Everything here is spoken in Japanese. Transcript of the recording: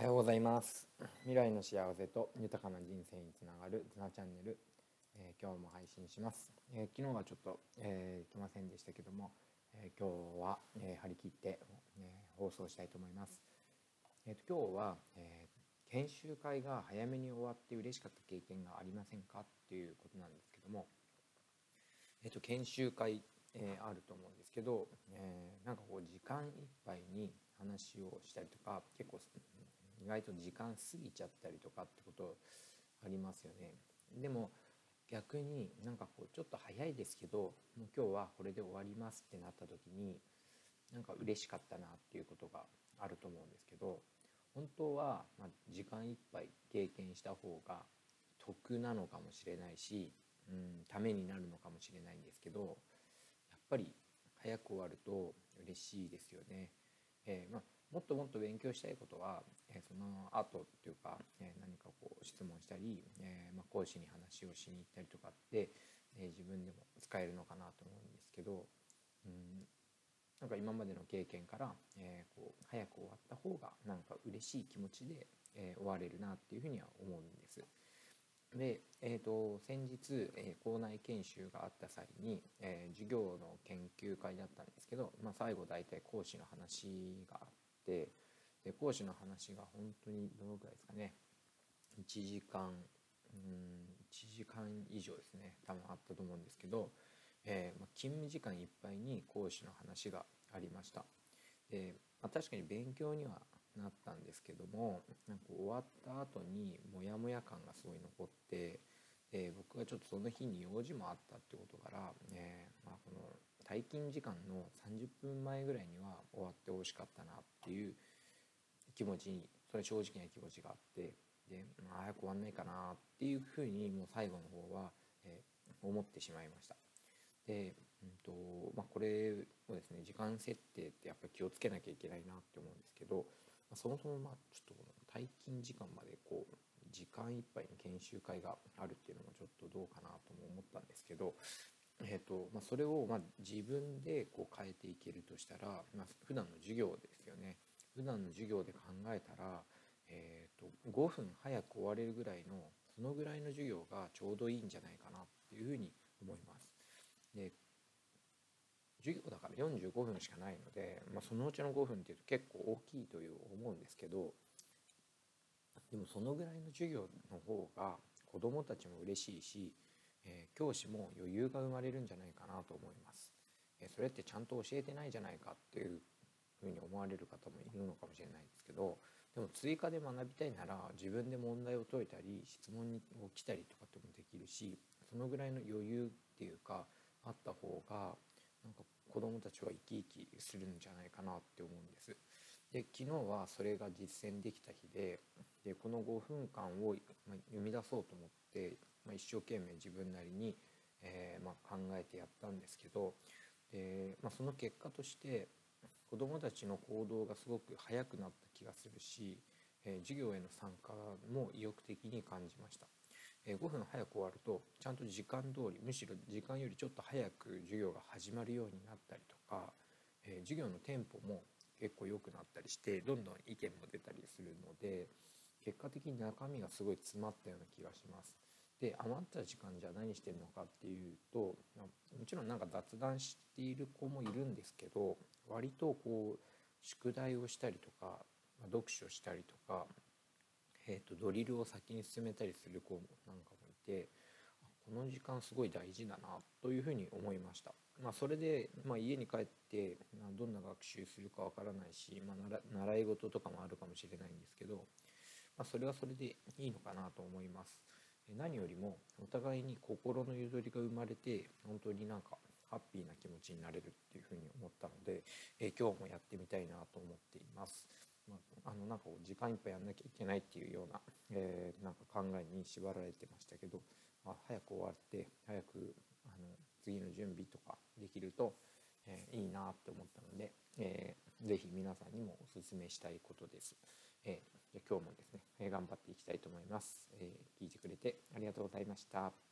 おはようございます。未来の幸せと豊かな人生につながるズナチャンネル、えー、今日も配信します、えー、昨日はちょっと、えー、来ませんでしたけども、え今日は、え張り切って、え放送したいと思います、えーと、今日は、え研修会が早めに終わって嬉しかった経験がありませんかっていうことなんですけども、えーと、研修会、えあると思うんですけど、えなんかこう時間いっぱいに話をしたりとか結構意外と時間過ぎちゃったりとかってことありますよね。でも逆になんかこうちょっと早いですけどもう今日はこれで終わりますってなった時になんか嬉しかったなっていうことがあると思うんですけど本当はま時間いっぱい経験した方が得なのかもしれないし、うん、ためになるのかもしれないんですけどやっぱり早く終わると嬉しいですよね。えー、まあもっともっと勉強したいことは、えその後っていうか、え何かこう質問したり、えま講師に話をしに行ったりとかって、え自分でも使えるのかなと思うんですけど、うん、なんか今までの経験から、えこう早く終わった方がなんか嬉しい気持ちで、え終われるなっていうふうには思うんです。で、えーと、先日、えー、校内研修があった際に、えー、授業の研究会だったんですけど、まあ、最後大体講師の話があってで講師の話が本当にどのくらいですかね1時間うん1時間以上ですね多分あったと思うんですけど、えー、まあ、勤務時間いっぱいに講師の話がありました。でまあ、確かに勉強にはなったんですけどもなんか終わった後にモヤモヤ感がすごい残ってで僕がちょっとその日に用事もあったってことから、えー、まあ、この退勤時間の30分前ぐらいには終わってほしかったなっていう気持ちにそれ正直な気持ちがあってで、まあ、早く終わんないかなっていうふうにもう最後の方は、えー、思ってしまいました。で、うんとまあ、これをですね時間設定ってやっぱり気をつけなきゃいけないなって思うんですけど、まあ、そもそもまあちょっと退勤時間までこう時間いっぱいの研修会があるっていうのもちょっとどうかなとも思ったんですけどえーとまあ、それをまあ自分でこう変えていけるとしたら、まあ、普段の授業ですよね普段の授業で考えたら、えーと、5分早く終われるぐらいのそのぐらいの授業がちょうどいいんじゃないかなっていうふうに思います。で授業だから45分しかないので、まあ、そのうちの5分っていうと結構大きいという思うんですけどでもそのぐらいの授業の方が子どもたちも嬉しいしえー、教師も余裕が生まれるんじゃないかなと思います。えー、それってちゃんと教えてないじゃないかっていうふうに思われる方もいるのかもしれないですけどでも追加で学びたいなら自分で問題を解いたり質問に来たりとかってもできるしそのぐらいの余裕っていうかあった方がなんか子どもたちは生き生きするんじゃないかなって思うんです。で昨日はそれが実践できた日ででこの5分間を読み出そうと思ってまあ、一生懸命自分なりに、えー、まあ、考えてやったんですけどで、まあ、その結果として子どもたちの行動がすごく早くなった気がするし、えー、授業への参加も意欲的に感じました。えー、5分早く終わるとちゃんと時間通りむしろ時間よりちょっと早く授業が始まるようになったりとか、えー、授業のテンポも結構良くなったりしてどんどん意見も出たりするので結果的に中身がすごい詰まったような気がします。で余った時間じゃ何してるのかっていうともちろんなんか雑談している子もいるんですけど割とこう宿題をしたりとか読書したりとか、えー、とドリルを先に進めたりする子なんかもいてこの時間すごい大事だなというふうに思いました。まあ、それで、まあ、家に帰ってどんな学習するかわからないし、まあ、習い事とかもあるかもしれないんですけど、まあ、それはそれでいいのかなと思います。何よりもお互いに心のゆとりが生まれて本当になんかハッピーな気持ちになれるっていうふうに思ったので、え今日もやってみたいなと思っています。まあ、あのなんか時間いっぱいやんなきゃいけないっていうような,、えー、なんか考えに縛られてましたけど、まあ、早く終わって早くあの次の準備とかできると、えー、いいなって思ったので、えー、ぜひ皆さんにもおすすめしたいことです。えー、じゃ今日もですね、え頑張っていきたいと思います、え聞いてくれてありがとうございました。